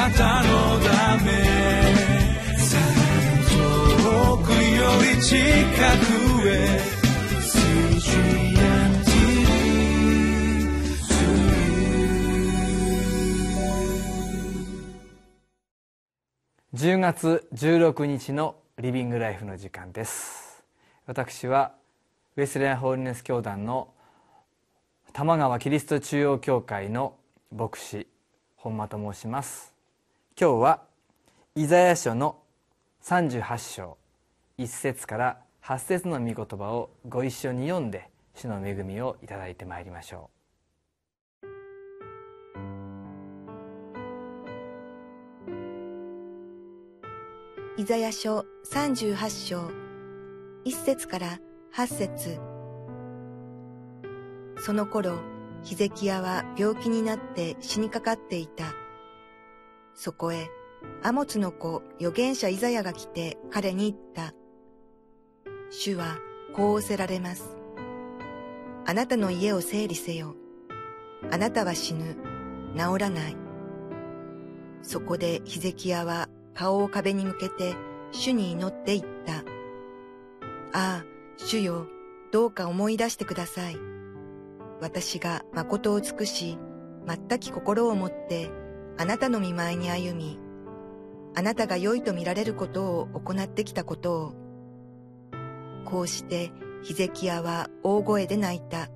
なたのため遠くより近くへ10月16日のリビングライフの時間です。私はウェスレアンホールネス教団の玉川キリスト中央教会の牧師本間と申します。今日はイザヤ書の38章1節から8節の御言葉をご一緒に読んで主の恵みをいただいてまいりましょうイザヤ書38章1節から8節その頃、ヒゼキヤは病気になって死にかかっていた。そこへ、アモツの子、預言者イザヤが来て彼に言った。主はこう仰せられます。あなたの家を整理せよ。あなたは死ぬ。治らない。そこでヒゼキヤは顔を壁に向けて主に祈って言った。ああ、主よ、どうか思い出してください。私が誠を尽くし、全き心をもってあなたの見舞いに歩み、あなたが良いと見られることを行ってきたことを。こうしてヒゼキヤは大声で泣いた。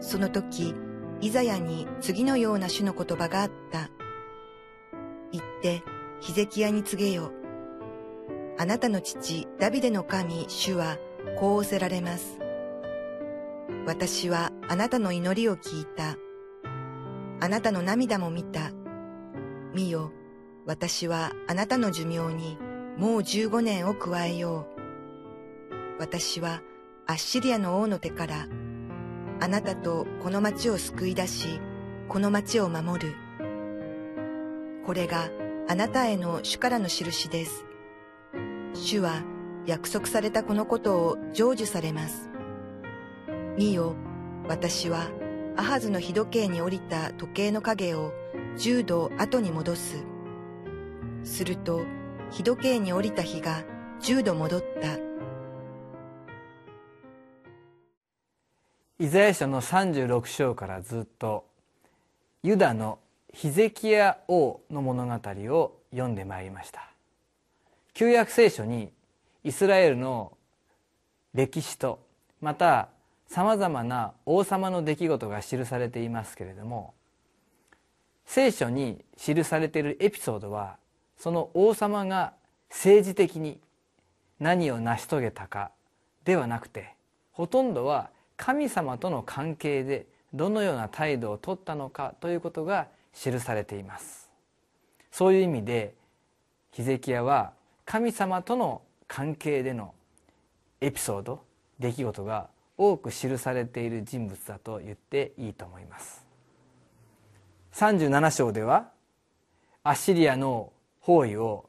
その時、イザヤに次のような種の言葉があった。言って、ヒゼキヤに告げよ。あなたの父、ダビデの神、主は、こう仰せられます。私はあなたの祈りを聞いた。あなたの涙も見た。見よ、私はあなたの寿命にもう十五年を加えよう。私はアッシリアの王の手からあなたとこの町を救い出し、この町を守る。これがあなたへの主からの印です。主は約束されたこのことを成就されます。見よ、私はアハズの日時計に降りた時計の影を10度後に戻す。すると、日時計に降りた日が10度戻った。イザヤ書の36章からずっとユダのヒゼキヤ王の物語を読んでまいりました旧約聖書にイスラエルの歴史とまたさまざまな王様の出来事が記されていますけれども聖書に記されているエピソードはその王様が政治的に何を成し遂げたかではなくてほとんどは神様との関係でどのような態度をとったのかということが記されています。そういう意味でヒゼキヤは神様との関係でのエピソード出来事が多く記されている人物だと言っていいと思います。37章ではアッシリアの包囲を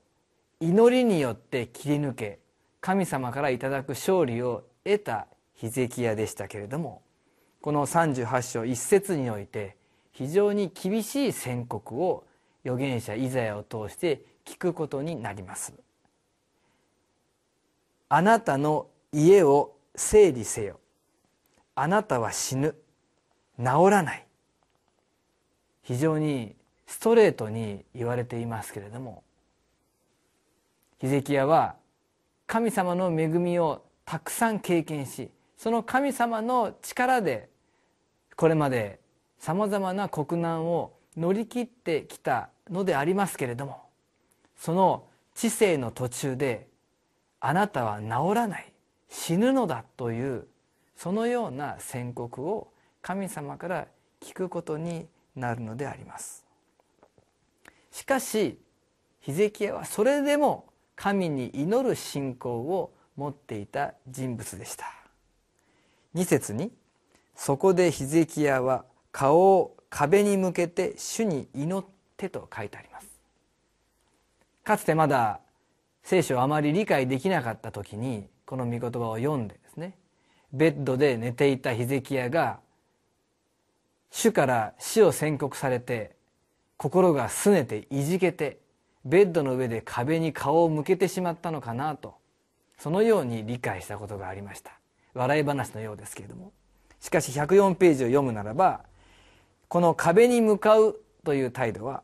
祈りによって切り抜け神様からいただく勝利を得たヒゼキヤでしたけれどもこの38章1節において非常に厳しい宣告を預言者イザヤを通して聞くことになります。あなたの家を整理せよ。あなたは死ぬ。治らない。非常にストレートに言われていますけれども。ヒゼキヤは神様の恵みをたくさん経験しその神様の力でこれまでさまざまな国難を乗り切ってきたのでありますけれどもその知性の途中であなたは治らない。死ぬのだというそのような宣告を神様から聞くことになるのであります。しかしヒゼキヤはそれでも神に祈る信仰を持っていた人物でした。2節に「そこでヒゼキヤは顔を壁に向けて主に祈って」と書いてあります。かつてまだ聖書をあまり理解できなかった時にこの御言葉を読んでですねベッドで寝ていたヒゼキヤが主から死を宣告されて心が拗ねていじけてベッドの上で壁に顔を向けてしまったのかなとそのように理解したことがありました。笑い話のようですけれども。しかし104ページを読むならばこの壁に向かうという態度は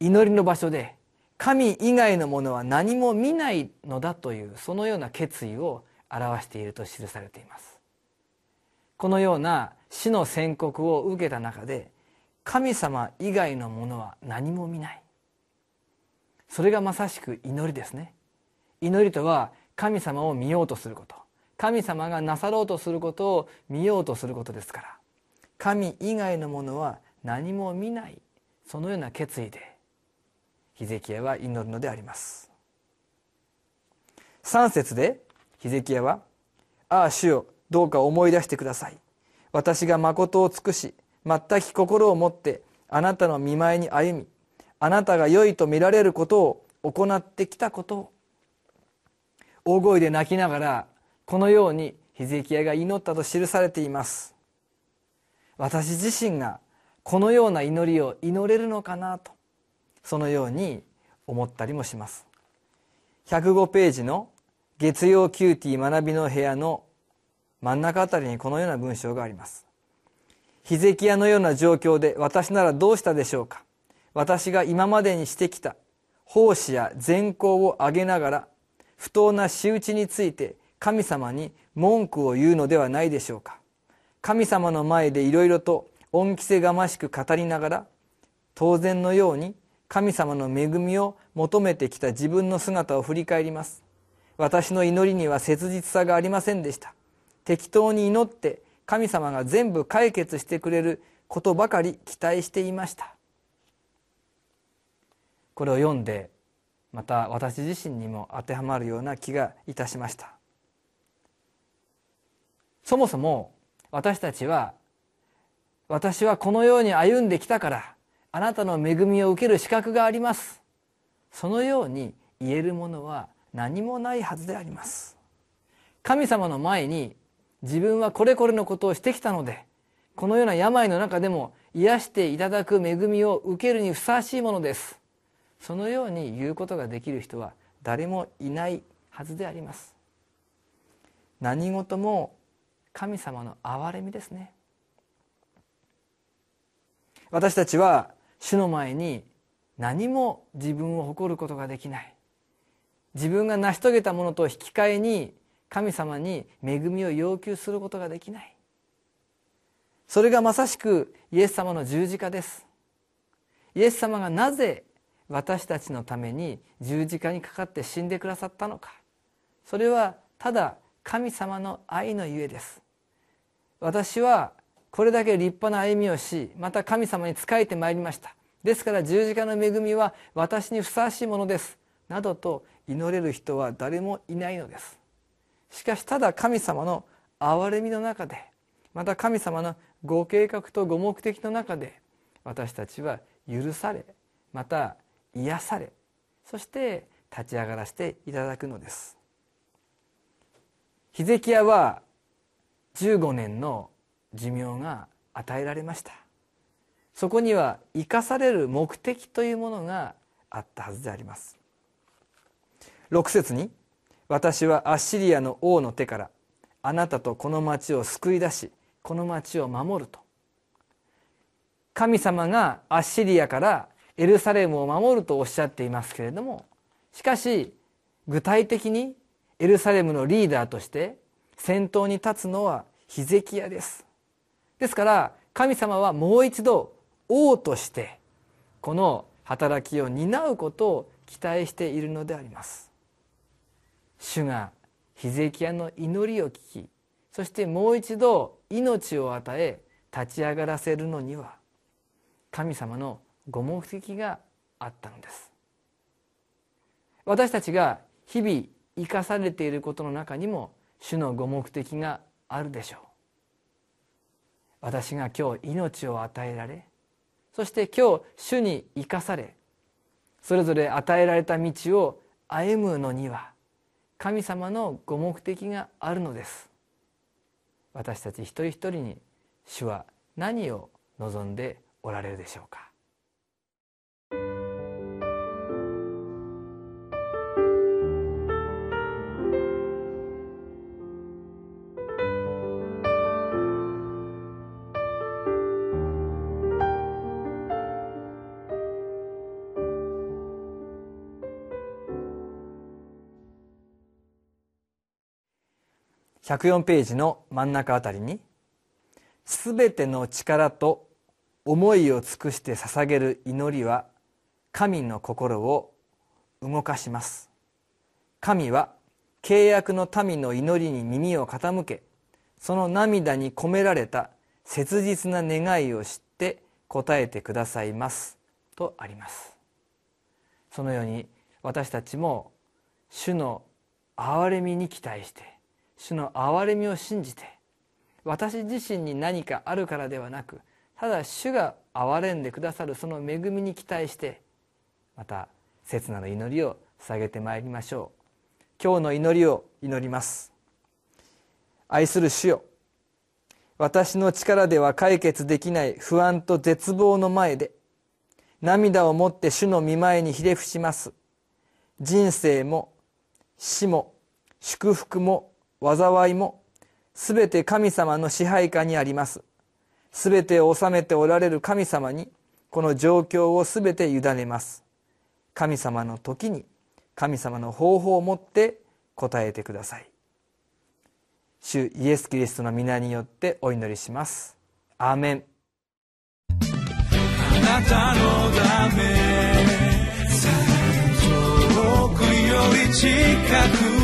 祈りの場所で神以外のものは何も見ないのだというそのような決意を表していると記されています。このような死の宣告を受けた中で神様以外のものは何も見ない。それがまさしく祈りですね。祈りとは神様を見ようとすること。神様がなさろうとすることを見ようとすることですから。神以外のものは何も見ない。そのような決意でヒゼキヤは祈るのであります。3節でヒゼキヤは「ああ主よどうか思い出してください。私が誠を尽くし全き心を持ってあなたの見舞いに歩みあなたが良いと見られることを行ってきたことを大声で泣きながらこのようにヒゼキヤが祈ったと記されています。私自身がこのような祈りを祈れるのかなとそのように思ったりもします。105ページの月曜 QT 学びの部屋の真ん中あたりにこのような文章があります。ヒゼキヤのような状況で私ならどうしたでしょうか。私が今までにしてきた奉仕や善行を挙げながら不当な仕打ちについて神様に文句を言うのではないでしょうか。神様の前でいろいろと恩着せがましく語りながら当然のように神様の恵みを求めてきた自分の姿を振り返ります。私の祈りには切実さがありませんでした。適当に祈って神様が全部解決してくれることばかり期待していました。これを読んでまた私自身にも当てはまるような気がいたしました。そもそも私たちは私はこのように歩んできたからあなたの恵みを受ける資格があります。そのように言えるものは何もないはずであります。神様の前に自分はこれこれのことをしてきたのでこのような病の中でも癒していただく恵みを受けるにふさわしいものです。そのように言うことができる人は誰もいないはずであります。何事も神様の憐れみですね。私たちは主の前に何も自分を誇ることができない。自分が成し遂げたものと引き換えに神様に恵みを要求することができない。それがまさしくイエス様の十字架です。イエス様がなぜ私たちのために十字架にかかって死んでくださったのか。それはただ神様の愛のゆえです。私はこれだけ立派な歩みをしまた神様に仕えてまいりました。ですから十字架の恵みは私にふさわしいものです。などと祈れる人は誰もいないのです。しかしただ神様の憐れみの中でまた神様のご計画とご目的の中で私たちは許されまた癒されそして立ち上がらせていただくのです。ヒゼキヤは15年の寿命が与えられました。そこには生かされる目的というものがあったはずであります。6節に「私はアッシリアの王の手からあなたとこの町を救い出しこの町を守る」と。神様がアッシリアからエルサレムを守るとおっしゃっていますけれどもしかし具体的にエルサレムのリーダーとして先頭に立つのはヒゼキヤです。ですから神様はもう一度王としてこの働きを担うことを期待しているのであります。主がヒゼキヤの祈りを聞きそしてもう一度命を与え立ち上がらせるのには神様のご目的があったのです。私たちが日々生かされていることの中にも主のご目的があるでしょう。私が今日命を与えられそして今日主に生かされそれぞれ与えられた道を歩むのには神様のご目的があるのです。私たち一人一人に主は何を望んでおられるでしょうか。104ページの真ん中あたりに「すべての力と思いを尽くして捧げる祈りは神の心を動かします」「神は契約の民の祈りに耳を傾けその涙に込められた切実な願いを知って答えてくださいます」とあります。そのように私たちも主の憐れみに期待して主の憐れみを信じて私自身に何かあるからではなくただ主が憐れんでくださるその恵みに期待してまた切なる祈りを捧げてまいりましょう。今日の祈りを祈ります。愛する主よ私の力では解決できない不安と絶望の前で涙をもって主の見前にひれ伏します。人生も死も祝福も災いもすべて神様の支配下にあります。すべてを治めておられる神様にこの状況をすべて委ねます。神様の時に神様の方法をもって答えてください。主イエス・キリストの皆によってお祈りします。アーメン。あなたのため遠くより近く